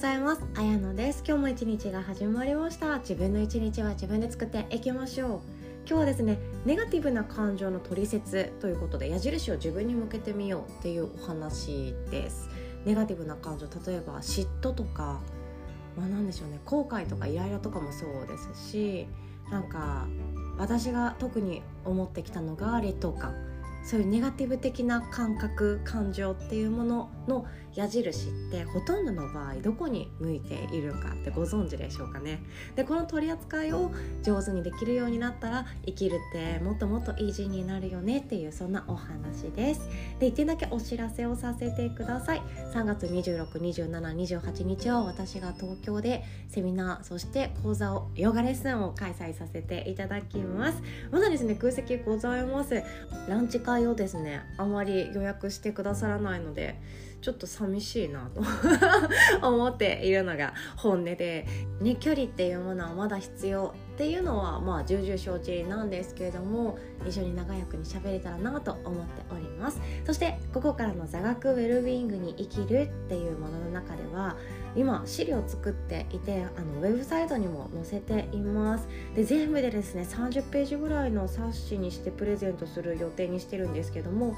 ざいます。あやのです。今日も一日が始まりました。自分の一日は自分で作っていきましょう。今日はですねネガティブな感情の取説ということで矢印を自分に向けてみようっていうお話です。ネガティブな感情例えば嫉妬とかまあ何でしょうね。後悔とかイライラとかもそうですしなんか私が特に思ってきたのが劣等感。そういうネガティブ的な感覚感情っていうものの矢印ってほとんどの場合どこに向いているかってご存知でしょうかね。でこの取り扱いを上手にできるようになったら生きるってもっともっとイージーになるよねっていうそんなお話です。で1点だけお知らせをさせてください。3月262728日は私が東京でセミナーそして講座をヨガレッスンを開催させていただきます。まだですね空席ございます。ランチ会をですねあまり予約してくださらないのでちょっと寂しいなと 思っているのが本音で、ね、距離っていうものはまだ必要っていうのはまあ重々承知なんですけれども一緒に長くに喋れたらなと思っております。そしてここからの座学ウェルビーイングに生きるっていうものの中では今資料作っていてあのウェブサイトにも載せています。で全部でですね30ページぐらいの冊子にしてプレゼントする予定にしてるんですけども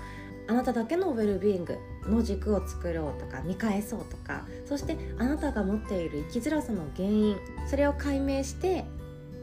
あなただけのウェルビーイングの軸を作ろうとか見返そうとかそしてあなたが持っている生きづらさの原因それを解明して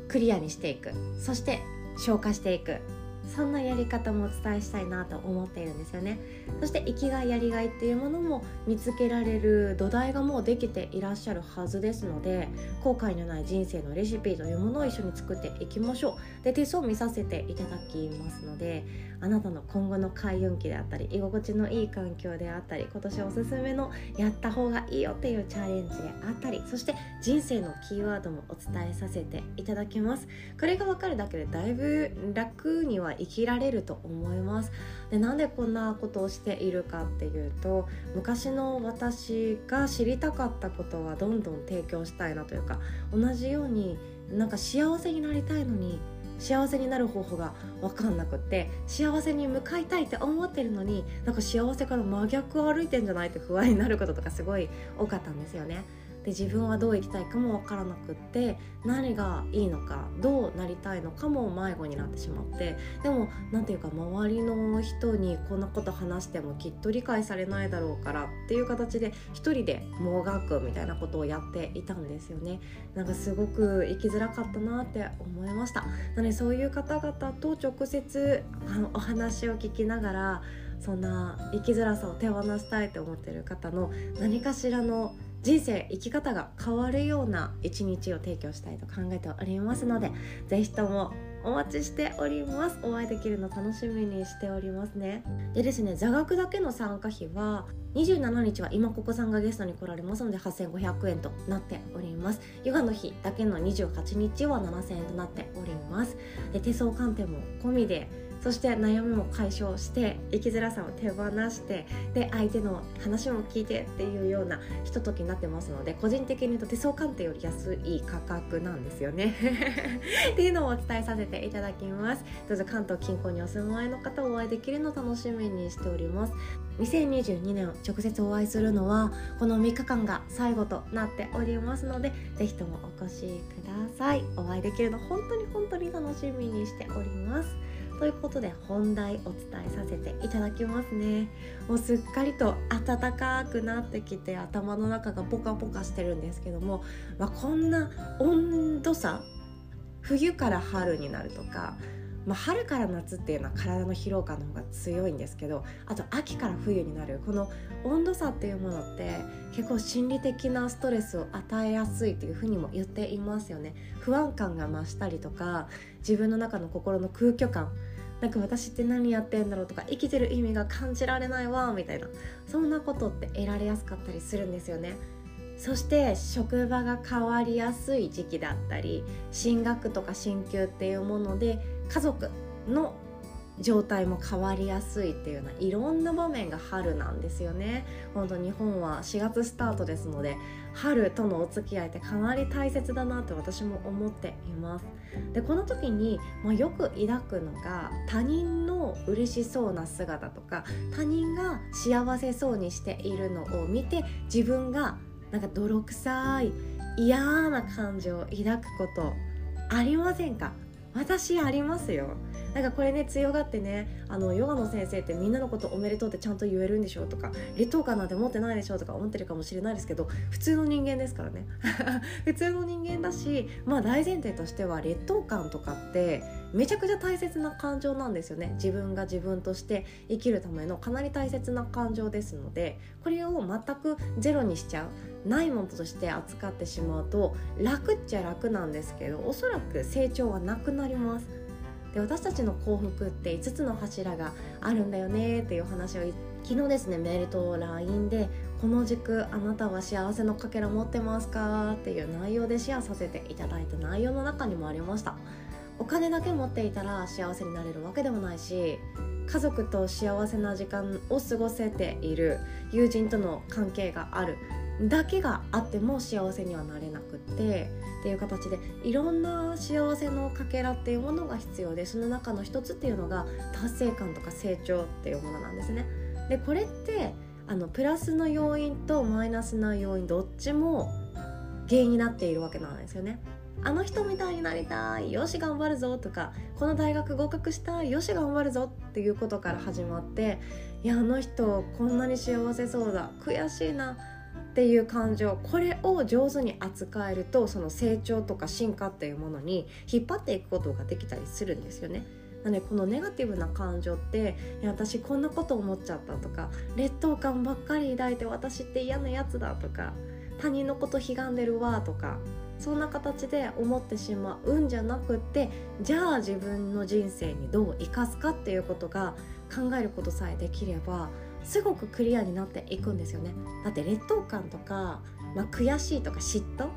クリアにしていく。そして消化していく。そんなやり方もお伝えしたいなと思っているんですよね。そして生きがいやりがいっていうものも見つけられる土台がもうできていらっしゃるはずですので後悔のない人生のレシピというものを一緒に作っていきましょう。で手相を見させていただきますのであなたの今後の開運期であったり居心地のいい環境であったり今年おすすめのやった方がいいよっていうチャレンジであったりそして人生のキーワードもお伝えさせていただきます。これが分かるだけでだいぶ楽には生きられると思いますでなんでこんなことをしているかっていうと昔の私が知りたかったことはどんどん提供したいなというか同じようになんか幸せになりたいのに幸せになる方法が分かんなくって幸せに向かいたいって思ってるのになんか幸せから真逆を歩いてんじゃないって不安になることとかすごい多かったんですよね。で自分はどう生きたいかも分からなくって何がいいのかどうなりたいのかも迷子になってしまってでも何ていうか周りの人にこんなこと話してもきっと理解されないだろうからっていう形で一人でもがくみたいなことをやっていたんですよね。なんかすごく生きづらかったなって思いました。なのでそういう方々と直接あのお話を聞きながらそんな生きづらさを手放したいと思ってる方の何かしらの人生生き方が変わるような一日を提供したいと考えておりますので是非ともお待ちしております。お会いできるの楽しみにしておりますね。でですね座学だけの参加費は27日は今ここさんがゲストに来られますので8500円となっております。ヨガの日だけの28日は7000円となっております。で手相鑑定も込みでそして悩みも解消して生きづらさを手放してで相手の話も聞いてっていうようなひとときになってますので個人的に言うと手相鑑定より安い価格なんですよね。っていうのをお伝えさせていただきます。どうぞ関東近郊にお住まいの方お会いできるの楽しみにしております。2022年直接お会いするのはこの3日間が最後となっておりますのでぜひともお越しください。お会いできるの本当に本当に楽しみにしております。ということで本題お伝えさせていただきますね。もうすっかりと暖かくなってきて頭の中がポカポカしてるんですけども、まあ、こんな温度差冬から春になるとかまあ、春から夏っていうのは体の疲労感の方が強いんですけどあと秋から冬になるこの温度差っていうものって結構心理的なストレスを与えやすいっていうふうにも言っていますよね。不安感が増したりとか自分の中の心の空虚感なんか私って何やってんだろうとか生きてる意味が感じられないわみたいな。そんなことって得られやすかったりするんですよね。そして職場が変わりやすい時期だったり進学とか進級っていうもので家族の状態も変わりやすいっていうようないろんな場面が春なんですよね。本当日本は4月スタートですので春とのお付き合いってかなり大切だなって私も思っています。でこの時に、まあ、よく抱くのが他人の嬉しそうな姿とか他人が幸せそうにしているのを見て自分がなんか泥臭い嫌な感情を抱くことありませんか？私ありますよ。なんかこれね強がってねあのヨガの先生ってみんなのことおめでとうってちゃんと言えるんでしょうとか劣等感なんて持ってないでしょとか思ってるかもしれないですけど普通の人間ですからね。普通の人間だしまあ大前提としては劣等感とかってめちゃくちゃ大切な感情なんですよね。自分が自分として生きるためのかなり大切な感情ですのでこれを全くゼロにしちゃうないものとして扱ってしまうと楽っちゃ楽なんですけどおそらく成長はなくなります。で私たちの幸福って5つの柱があるんだよねっていう話を昨日ですねメールと LINE でこの軸あなたは幸せのかけら持ってますかっていう内容でシェアさせていただいた内容の中にもありました。お金だけ持っていたら幸せになれるわけでもないし家族と幸せな時間を過ごせている友人との関係があるだけがあっても幸せにはなれなくってっていう形でいろんな幸せのかけらっていうものが必要でその中の一つっていうのが達成感とか成長っていうものなんですね。でこれってあのプラスの要因とマイナスな要因どっちも原因になっているわけなんですよね。あの人みたいになりたいよし頑張るぞとかこの大学合格したいよし頑張るぞっていうことから始まっていやあの人こんなに幸せそうだ悔しいなっていう感情これを上手に扱えるとその成長とか進化っていうものに引っ張っていくことができたりするんですよね。なのでこのネガティブな感情って私こんなこと思っちゃったとか劣等感ばっかり抱いて私って嫌なやつだとか他人のことひがんでるわとかそんな形で思ってしまうんじゃなくってじゃあ自分の人生にどう生かすかっていうことが考えることさえできればすごくクリアになっていくんですよね。だって劣等感とか、まあ、悔しいとか嫉妬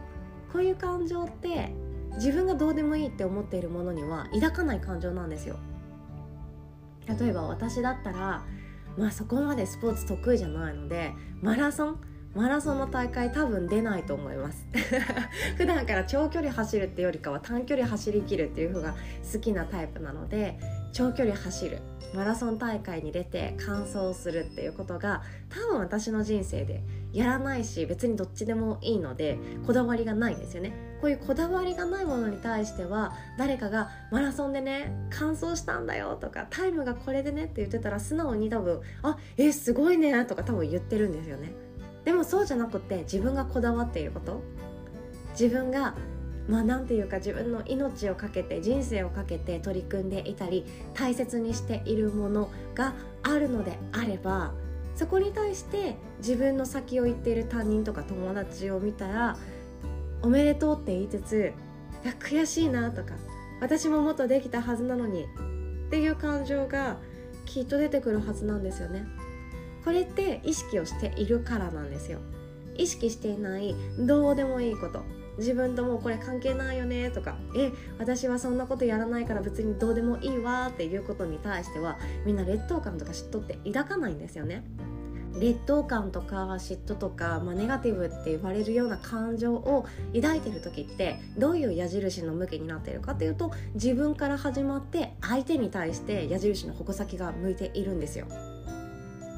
こういう感情って自分がどうでもいいって思っているものには抱かない感情なんですよ。例えば私だったらまあそこまでスポーツ得意じゃないのでマラソンマラソンの大会多分出ないと思います。普段から長距離走るってよりかは短距離走りきるっていう風が好きなタイプなので長距離走る。マラソン大会に出て完走するっていうことが多分私の人生でやらないし別にどっちでもいいのでこだわりがないんですよね。こういうこだわりがないものに対しては誰かがマラソンでね完走したんだよとかタイムがこれでねって言ってたら素直に多分あえすごいねとか多分言ってるんですよね。でもそうじゃなくて自分がこだわっていること自分がまあ何て言うか自分の命を懸けて人生をかけて取り組んでいたり大切にしているものがあるのであればそこに対して自分の先を行っている他人とか友達を見たらおめでとうって言いつついや悔しいなとか私ももっとできたはずなのにっていう感情がきっと出てくるはずなんですよね。これって意識をしているからなんですよ意識していないどうでもいいこと自分ともうこれ関係ないよねとかえ私はそんなことやらないから別にどうでもいいわっていうことに対してはみんな劣等感とか嫉妬って抱かないんですよね。劣等感とか嫉妬とか、まあ、ネガティブって言われるような感情を抱いてる時ってどういう矢印の向きになっているかっていうと自分から始まって相手に対して矢印の矛先が向いているんですよ。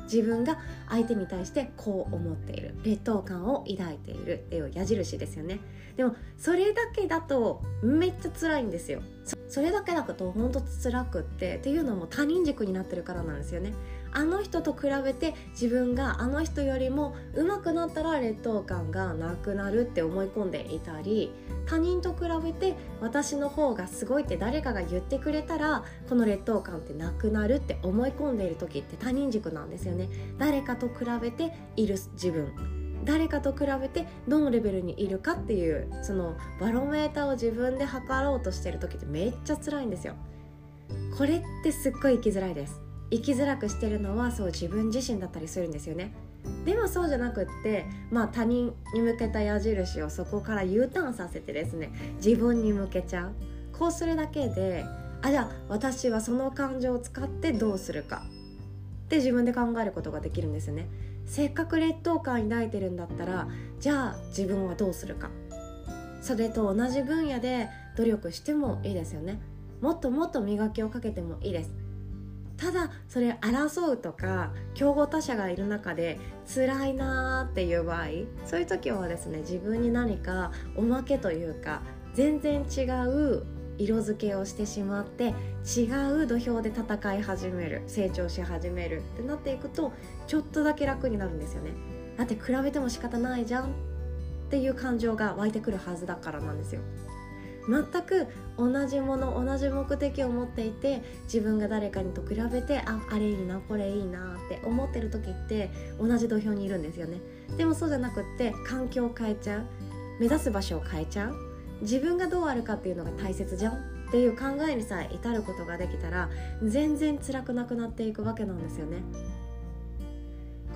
自分が相手に対してこう思っている。劣等感を抱いているっていう矢印ですよね。でもそれだけだとめっちゃ辛いんですよ。それだけだと本当辛くってっていうのも他人軸になってるからなんですよね。あの人と比べて自分があの人よりも上手くなったら劣等感がなくなるって思い込んでいたり他人と比べて私の方がすごいって誰かが言ってくれたらこの劣等感ってなくなるって思い込んでいる時って他人軸なんですよね。誰かと比べている自分。誰かと比べてどのレベルにいるかっていうそのバロメーターを自分で測ろうとしてる時ってめっちゃ辛いんですよ。これってすっごい生きづらいです。生きづらくしてるのはそう自分自身だったりするんですよね。でもそうじゃなくってまあ他人に向けた矢印をそこから U ターンさせてですね自分に向けちゃう。こうするだけであじゃあ私はその感情を使ってどうするかって自分で考えることができるんですよね。せっかく劣等感抱いてるんだったらじゃあ自分はどうするか。それと同じ分野で努力してもいいですよね。もっともっと磨きをかけてもいいです。ただそれ争うとか競合他者がいる中で辛いなーっていう場合そういう時はですね自分に何かおまけというか全然違う色付けをしてしまって違う土俵で戦い始める成長し始めるってなっていくとちょっとだけ楽になるんですよね。だって比べても仕方ないじゃんっていう感情が湧いてくるはずだからなんですよ。全く同じもの同じ目的を持っていて自分が誰かにと比べてああれいいなこれいいなって思ってる時って同じ土俵にいるんですよね。でもそうじゃなくって環境を変えちゃう。目指す場所を変えちゃう。自分がどうあるかっていうのが大切じゃんっていう考えにさえ至ることができたら全然辛くなくなっていくわけなんですよね。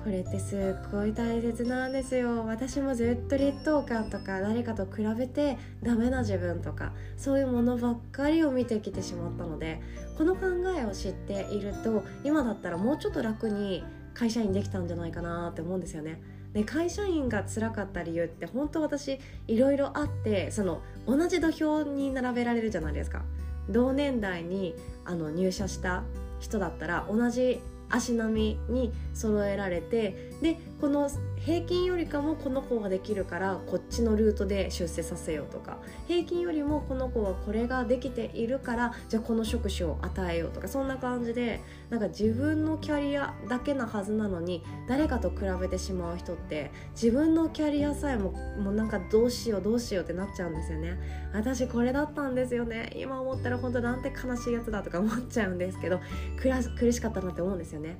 これってすっごい大切なんですよ。私もずっと劣等感とか誰かと比べてダメな自分とかそういうものばっかりを見てきてしまったのでこの考えを知っていると今だったらもうちょっと楽に会社員できたんじゃないかなって思うんですよね。で会社員が辛かった理由って本当私いろいろあってその同じ土俵に並べられるじゃないですか。同年代にあの入社した人だったら同じ足並みに揃えられてでこの平均よりかもこの子ができるからこっちのルートで出世させようとか平均よりもこの子はこれができているからじゃあこの職種を与えようとかそんな感じでなんか自分のキャリアだけなはずなのに誰かと比べてしまう人って自分のキャリアさえももうなんかどうしようどうしようってなっちゃうんですよね。私これだったんですよね。今思ったら本当なんて悲しいやつだとか思っちゃうんですけど苦しかったなって思うんですよね。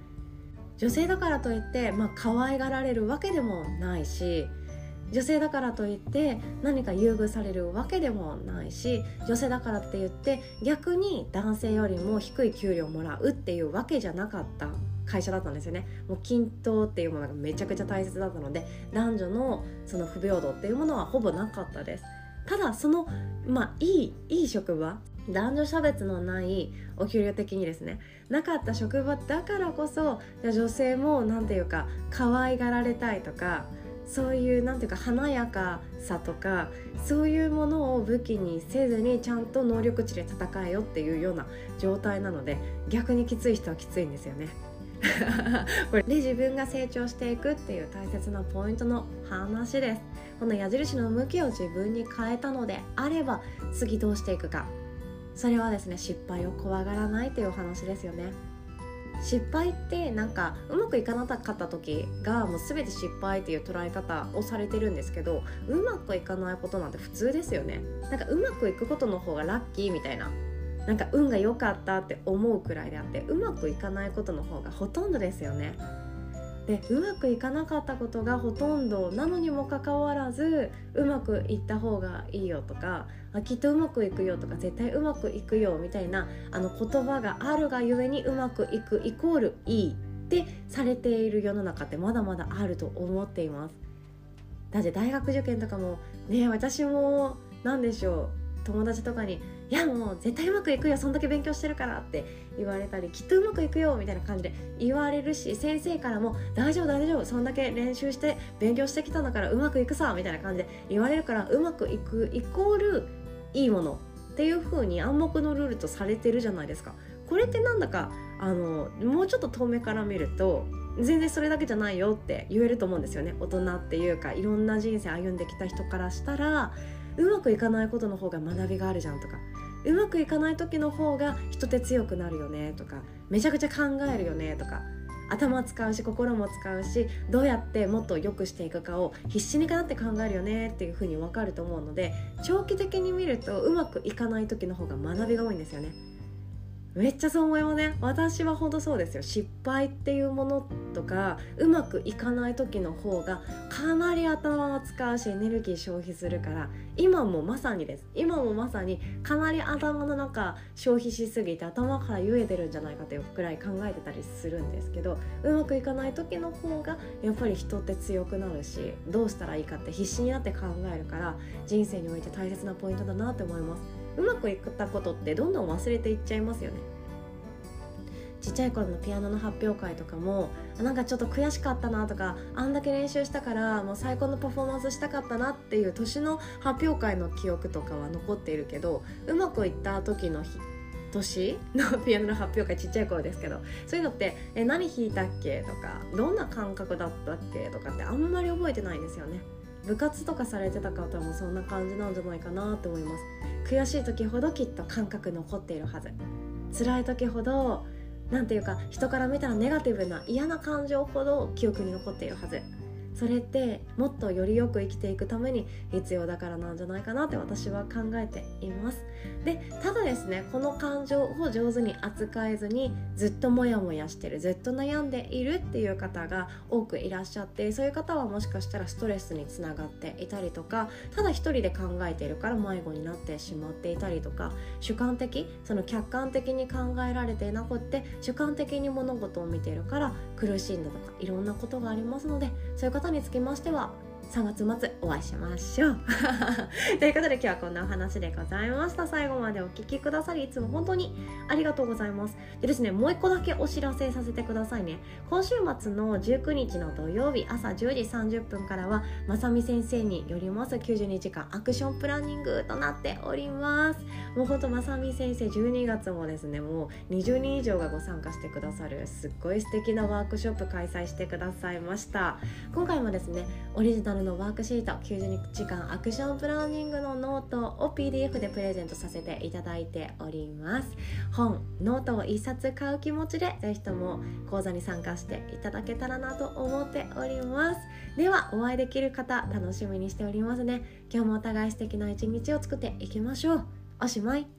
女性だからといって、まあ可愛がられるわけでもないし女性だからといって何か優遇されるわけでもないし女性だからって言って逆に男性よりも低い給料をもらうっていうわけじゃなかった会社だったんですよね。もう均等っていうものがめちゃくちゃ大切だったので男女のその不平等っていうものはほぼなかったです。ただそのまあいいいい職場男女差別のないお給料的にですね。なかった職場だからこそ女性も何て言うか可愛がられたいとかそういう何ていうか華やかさとかそういうものを武器にせずにちゃんと能力値で戦えよっていうような状態なので逆にきつい人はきついんですよね。これで自分が成長していくっていう大切なポイントの話です。この矢印の向きを自分に変えたのであれば次どうしていくか。それはですね失敗を怖がらないというお話ですよね。失敗ってなんかうまくいかなかった時がもう全て失敗っていう捉え方をされてるんですけどうまくいかないことなんて普通ですよね。なんかうまくいくことの方がラッキーみたいな。なんか運が良かったって思うくらいであってうまくいかないことの方がほとんどですよね。でうまくいかなかったことがほとんどなのにもかかわらずうまくいった方がいいよとかあきっとうまくいくよとか絶対うまくいくよみたいなあの言葉があるがゆえにうまくいくイコールいいってされている世の中ってまだまだあると思っています。だって大学受験とかもね私も何でしょう。友達とかにいやもう絶対うまくいくよそんだけ勉強してるからって言われたりきっとうまくいくよみたいな感じで言われるし先生からも大丈夫大丈夫そんだけ練習して勉強してきたんだからうまくいくさみたいな感じで言われるからうまくいくイコールいいものっていう風に暗黙のルールとされてるじゃないですか。これってなんだかあのもうちょっと遠目から見ると全然それだけじゃないよって言えると思うんですよね。大人っていうかいろんな人生歩んできた人からしたらうまくいかないことの方が学びがあるじゃんとか。うまくいかない時の方が人って強くなるよねとか。めちゃくちゃ考えるよねとか。頭使うし心も使うしどうやってもっと良くしていくかを必死にかなって考えるよねっていう風に分かると思うので長期的に見るとうまくいかない時の方が学びが多いんですよね。めっちゃそう思いますね。私は本当そうですよ。失敗っていうものとかうまくいかない時の方がかなり頭を使うしエネルギー消費するから。今もまさにです。今もまさにかなり頭の中消費しすぎて頭から言えてるんじゃないかというくらい考えてたりするんですけどうまくいかない時の方がやっぱり人って強くなるしどうしたらいいかって必死になって考えるから人生において大切なポイントだなって思います。うまくいったことってどんどん忘れていっちゃいますよねちっちゃい頃のピアノの発表会とかもなんかちょっと悔しかったなとかあんだけ練習したからもう最高のパフォーマンスしたかったなっていう年の発表会の記憶とかは残っているけどうまくいった時の日年のピアノの発表会ちっちゃい頃ですけどそういうのって「え何弾いたっけ?」とか「どんな感覚だったっけ?」とかってあんまり覚えてないんですよね部活とかされてた方もそんな感じなんじゃないかなと思います。悔しい時ほどきっと感覚残っているはず。辛い時ほど何ていうか人から見たらネガティブな嫌な感情ほど記憶に残っているはず。それってもっとよりよく生きていくために必要だからなんじゃないかなって私は考えています。でただですねこの感情を上手に扱えずにずっとモヤモヤしてるずっと悩んでいるっていう方が多くいらっしゃってそういう方はもしかしたらストレスにつながっていたりとかただ一人で考えているから迷子になってしまっていたりとか主観的その客観的に考えられていなくって主観的に物事を見ているから苦しんだとかいろんなことがありますのでそういう方につきましては3月末お会いしましょう。ということで今日はこんなお話でございました。最後までお聴きくださりいつも本当にありがとうございます。でですねもう一個だけお知らせさせてくださいね。今週末の19日の土曜日朝10時30分からはまさみ先生によります92時間アクションプランニングとなっております。もうほんとまさみ先生12月もですねもう20人以上がご参加してくださるすっごい素敵なワークショップ開催してくださいました。今回もですねオリジナルルのワークシート90時間アクションプランニングのノートを PDF でプレゼントさせていただいております。本ノートを1冊買う気持ちでぜひとも講座に参加していただけたらなと思っております。ではお会いできる方楽しみにしておりますね。今日もお互い素敵な一日を作っていきましょう。おしまい。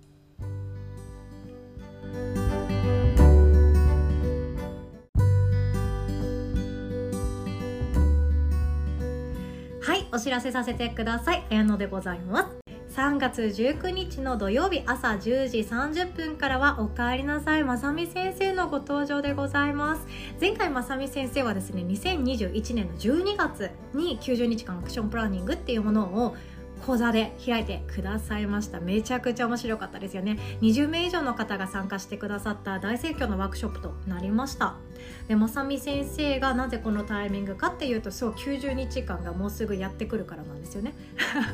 お知らせさせてください。綾野でございます。3月19日の土曜日朝10時30分からはおかえりなさい。まさみ先生のご登場でございます。前回まさみ先生はですね2021年の12月に90日間アクションプランニングっていうものを講座で開いてくださいました。めちゃくちゃ面白かったですよね。20名以上の方が参加してくださった大盛況のワークショップとなりました。でまさみ先生がなぜこのタイミングかっていうとそう90日間がもうすぐやってくるからなんですよね。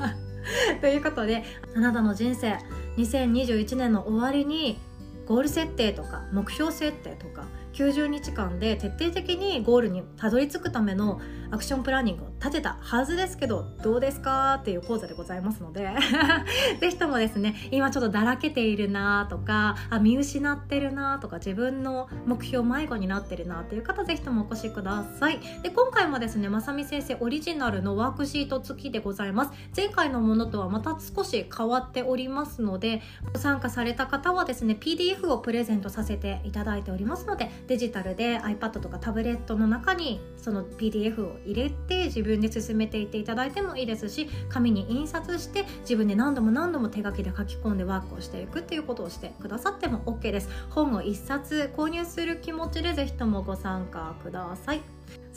ということであなたの人生2021年の終わりにゴール設定とか目標設定とか90日間で徹底的にゴールにたどり着くためのアクションプランニングを立てたはずですけどどうですかっていう講座でございますので ぜひともですね今ちょっとだらけているなとかあ見失ってるなとか自分の目標迷子になってるなっていう方ぜひともお越しください。で今回もですねまさみ先生オリジナルのワークシート付きでございます。前回のものとはまた少し変わっておりますのでご参加された方はですね PDF をプレゼントさせていただいておりますのでデジタルで iPad とかタブレットの中にその PDF を入れて自分で進めていっていただいてもいいですし紙に印刷して自分で何度も何度も手書きで書き込んでワークをしていくっていうことをしてくださっても OK です。本を1冊購入する気持ちでぜひともご参加ください。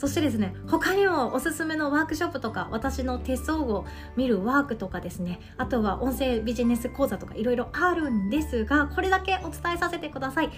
そしてですね他にもおすすめのワークショップとか私の手相を見るワークとかですねあとは音声ビジネス講座とかいろいろあるんですがこれだけお伝えさせてください。3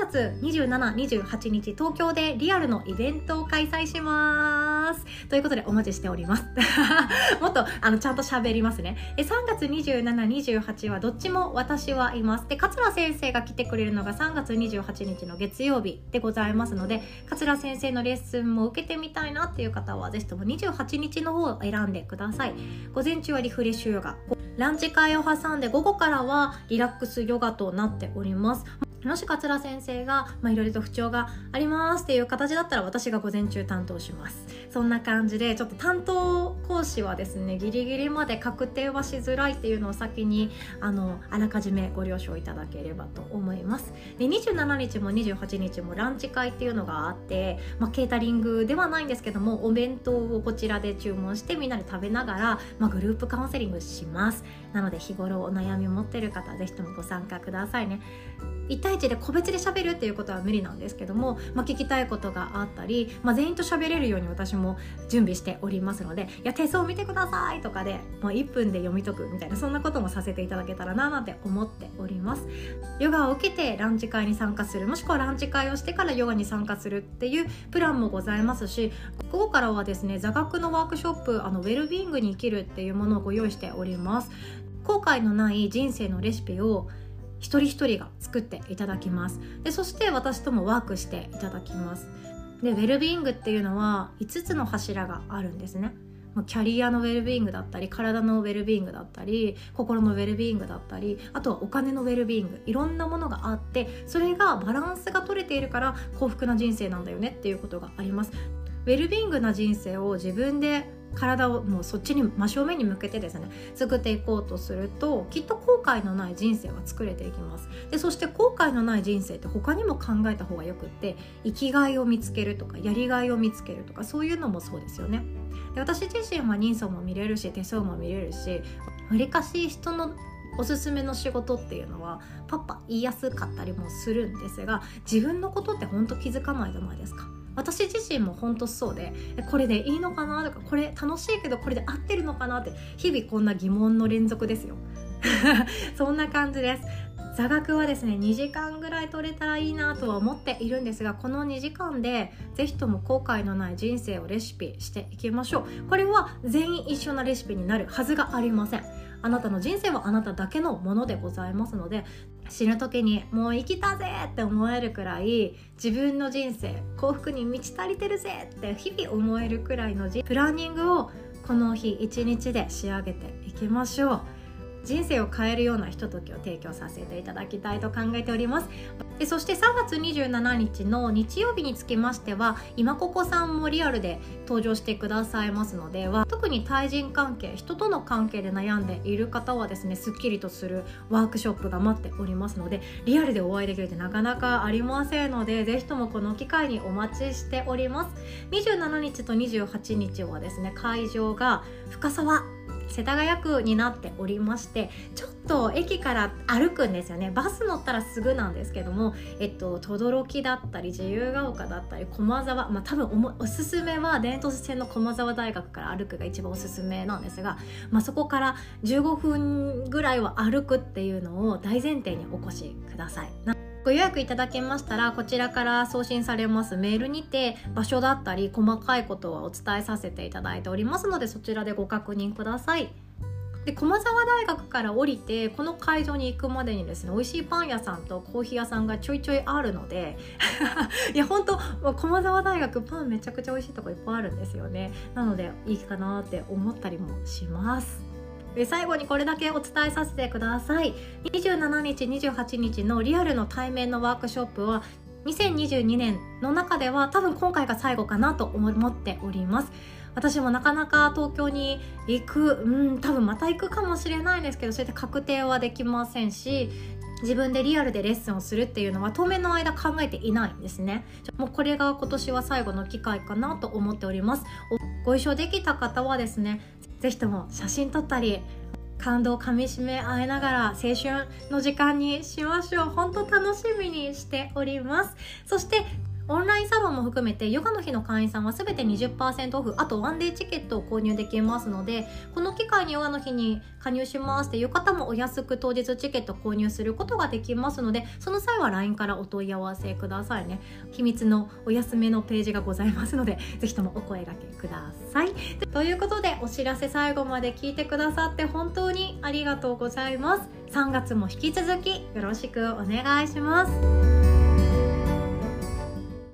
月2728日東京でリアルのイベントを開催します。ということでお待ちしております。もっとあのちゃんと喋りますね。3月2728はどっちも私はいます。で桂先生が来てくれるのが3月28日の月曜日でございますので桂先生のレッスンも受けてみたいなっていう方は是非とも28日の方を選んでください。午前中はリフレッシュヨガ。ランチ会を挟んで午後からはリラックスヨガとなっております。もし桂先生がいろいろと不調がありますっていう形だったら私が午前中担当します。そんな感じでちょっと担当講師はですねギリギリまで確定はしづらいっていうのを先にあのあらかじめご了承いただければと思います。で27日も28日もランチ会っていうのがあって、まあ、ケータリングではないんですけどもお弁当をこちらで注文してみんなで食べながら、まあ、グループカウンセリングします。なので日頃お悩みを持ってる方ぜひともご参加くださいね。対1で個別で喋るっていうことは無理なんですけども、まあ、聞きたいことがあったり、まあ、全員と喋れるように私も準備しておりますので「いや手相見てください」とかでもう1分で読み解くみたいなそんなこともさせていただけたらななんて思っております。ヨガを受けてランチ会に参加するもしくはランチ会をしてからヨガに参加するっていうプランもございますし午後からはですね座学のワークショップあのウェルビーイングに生きるっていうものをご用意しております。後悔のない人生のレシピを一人一人が作っていただきます。でそして私ともワークしていただきます。でウェルビーイングっていうのは5つの柱があるんですね。キャリアのウェルビーイングだったり体のウェルビーイングだったり心のウェルビーイングだったりあとはお金のウェルビーイングいろんなものがあってそれがバランスが取れているから幸福な人生なんだよねっていうことがあります。ウェルビーイングな人生を自分で体をもうそっちに真正面に向けてですね作っていこうとするときっと後悔のない人生は作れていきます。でそして後悔のない人生って他にも考えた方がよくって生きがいを見つけるとかやりがいを見つけるとかそういうのもそうですよね。で私自身は人相も見れるし手相も見れるしわりかし人のおすすめの仕事っていうのはパッパ言いやすかったりもするんですが自分のことってほんと気づかないじゃないですか。私自身も本当そうでこれでいいのかなとかこれ楽しいけどこれで合ってるのかなって日々こんな疑問の連続ですよ。そんな感じです。座学はですね2時間ぐらい取れたらいいなとは思っているんですがこの2時間で是非とも後悔のない人生をレシピしていきましょう。これは全員一緒なレシピになるはずがありません。あなたの人生はあなただけのものでございますので死ぬ時にもう生きたぜって思えるくらい自分の人生幸福に満ち足りてるぜって日々思えるくらいのプランニングをこの日一日で仕上げていきましょう。人生を変えるようなひとときを提供させていただきたいと考えております。でそして3月27日の日曜日につきましては今ここさんもリアルで登場してくださいますのでは特に対人関係人との関係で悩んでいる方はですねすっきりとするワークショップが待っておりますのでリアルでお会いできるってなかなかありませんのでぜひともこの機会にお待ちしております。27日と28日はですね会場が深沢世田谷区になっておりましてちょっと駅から歩くんですよねバス乗ったらすぐなんですけどもえっと轟だったり自由が丘だったり駒沢まあ多分おすすめは伝統線の駒沢大学から歩くが一番おすすめなんですが、まあ、そこから15分ぐらいは歩くっていうのを大前提にお越しください。ご予約いただけましたらこちらから送信されます。メールにて場所だったり細かいことはお伝えさせていただいておりますのでそちらでご確認ください。で駒沢大学から降りてこの会場に行くまでにですね美味しいパン屋さんとコーヒー屋さんがちょいちょいあるので いや本当駒沢大学パンめちゃくちゃ美味しいとこいっぱいあるんですよね。なのでいいかなって思ったりもします。最後にこれだけお伝えさせてください。27日28日のリアルの対面のワークショップは2022年の中では多分今回が最後かなと思っております。私もなかなか東京に行くうん多分また行くかもしれないですけどそうやって確定はできませんし自分でリアルでレッスンをするっていうのは当面の間考えていないんですね。もうこれが今年は最後の機会かなと思っております。ご一緒できた方はですね是非とも写真撮ったり感動かみしめ合いながら青春の時間にしましょう。本当楽しみにしております。そしてオンラインサロンも含めてヨガの日の会員さんは全て20%オフ。あとワンデーチケットを購入できますのでこの機会にヨガの日に加入しますっていう方もお安く当日チケット購入することができますのでその際は LINE からお問い合わせくださいね。秘密のお安めのページがございますのでぜひともお声がけください。ということでお知らせ最後まで聞いてくださって本当にありがとうございます。3月も引き続きよろしくお願いします。